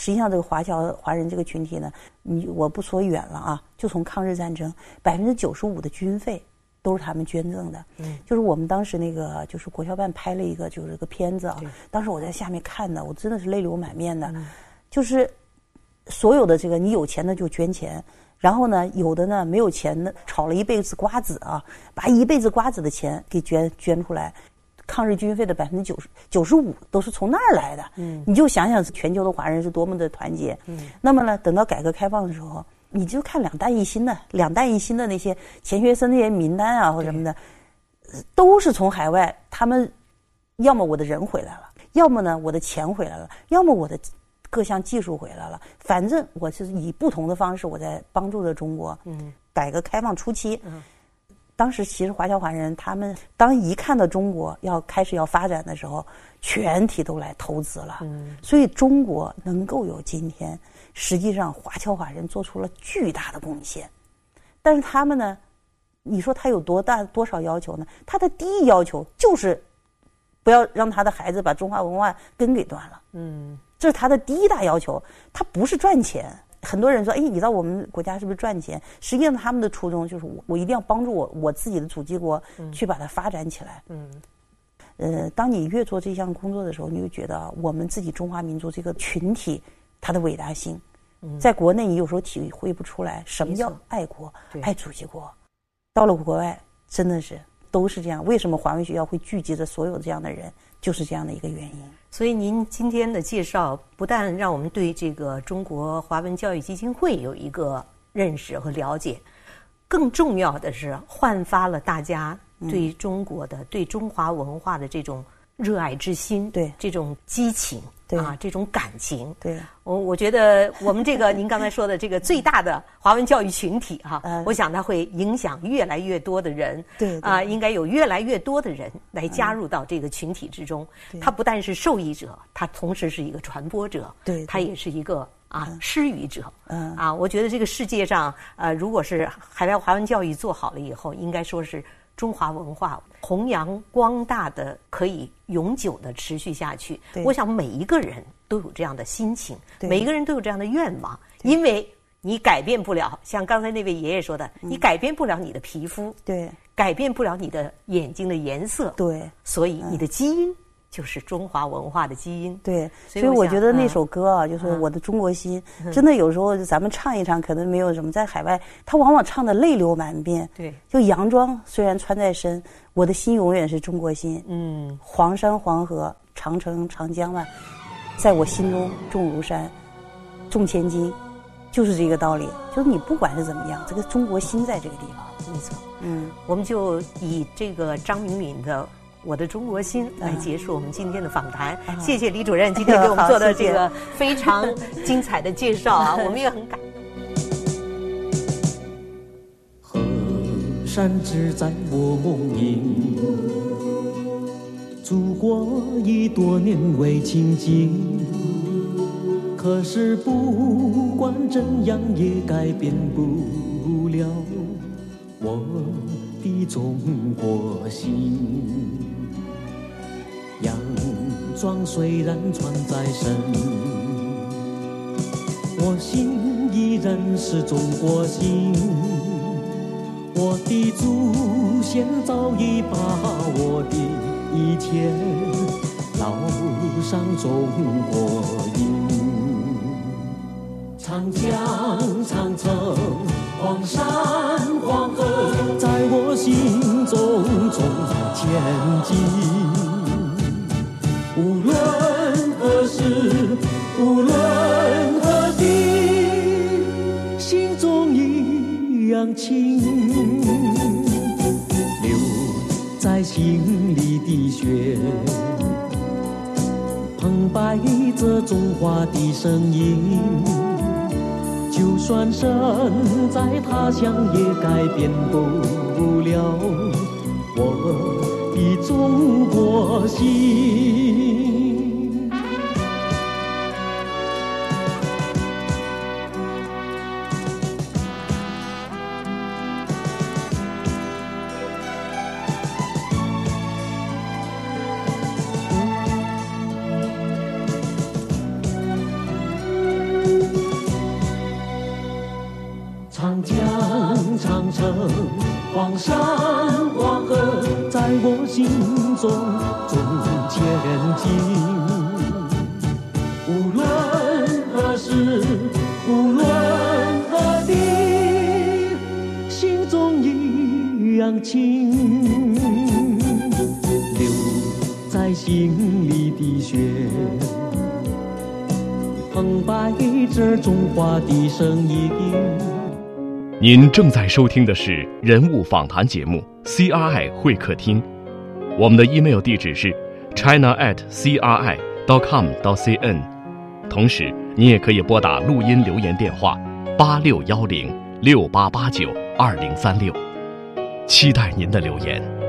实际上，这个华侨华人这个群体呢，你我不说远了啊，就从抗日战争，百分之九十五的军费都是他们捐赠的。嗯，就是我们当时那个就是国侨办拍了一个就是个片子啊，当时我在下面看的，我真的是泪流满面的，就是。所有的这个，你有钱的就捐钱，然后呢，有的呢没有钱的，炒了一辈子瓜子啊，把一辈子瓜子的钱给捐捐出来，抗日军费的百分之九十九十五都是从那儿来的。嗯，你就想想全球的华人是多么的团结。嗯，那么呢，等到改革开放的时候，你就看两弹一星的两弹一星的那些钱学森那些名单啊或什么的，都是从海外，他们要么我的人回来了，要么呢我的钱回来了，要么我的。各项技术回来了，反正我是以不同的方式，我在帮助着中国。嗯，改革开放初期，嗯，当时其实华侨华人他们当一看到中国要开始要发展的时候，全体都来投资了。嗯，所以中国能够有今天，实际上华侨华人做出了巨大的贡献。但是他们呢，你说他有多大多少要求呢？他的第一要求就是不要让他的孩子把中华文化根给断了。嗯。这是他的第一大要求，他不是赚钱。很多人说：“哎，你知道我们国家是不是赚钱？”实际上，他们的初衷就是我，我一定要帮助我我自己的祖籍国去把它发展起来。嗯，呃，当你越做这项工作的时候，你就觉得我们自己中华民族这个群体它的伟大性，在国内你有时候体会不出来什么叫爱国、爱祖籍国。到了国外，真的是都是这样。为什么华为学校会聚集着所有这样的人？就是这样的一个原因。所以您今天的介绍不但让我们对这个中国华文教育基金会有一个认识和了解，更重要的是焕发了大家对中国的、对中华文化的这种热爱之心，对这种激情。啊，这种感情，对我我觉得我们这个您刚才说的这个最大的华文教育群体哈，我想它会影响越来越多的人，对啊，应该有越来越多的人来加入到这个群体之中。他不但是受益者，他同时是一个传播者，对，他也是一个啊施予者。嗯啊，我觉得这个世界上呃，如果是海外华文教育做好了以后，应该说是。中华文化弘扬光大的，可以永久的持续下去。我想每一个人都有这样的心情，每一个人都有这样的愿望。因为你改变不了，像刚才那位爷爷说的，你改变不了你的皮肤，对，改变不了你的眼睛的颜色，对，所以你的基因。就是中华文化的基因，对，所以我觉得那首歌啊，就是我的中国心，真的有时候咱们唱一唱，可能没有什么，在海外他往往唱的泪流满面。对，就洋装虽然穿在身，我的心永远是中国心。嗯，黄山黄河、长城长江啊，在我心中重如山，重千斤，就是这个道理。就是你不管是怎么样，这个中国心在这个地方，没错。嗯，我们就以这个张明敏的。我的中国心来结束我们今天的访谈，谢谢李主任今天给我们做的 这个非常精彩的介绍啊，我们也很感。河山只在我梦萦，祖国已多年未亲近，可是不管怎样也改变不了我的中国心。洋装虽然穿在身，我心依然是中国心。我的祖先早已把我的一切烙上中国印。长江、长城、黄山、黄河，在我心中重千金。无论何时，无论何地，心中一样情，留在心里的血，澎湃着中华的声音。就算身在他乡，也改变不了我的中国心。您正在收听的是人物访谈节目《CRI 会客厅》，我们的 email 地址是 china at cri dot com dot cn。同时，你也可以拨打录音留言电话八六幺零六八八九二零三六，期待您的留言。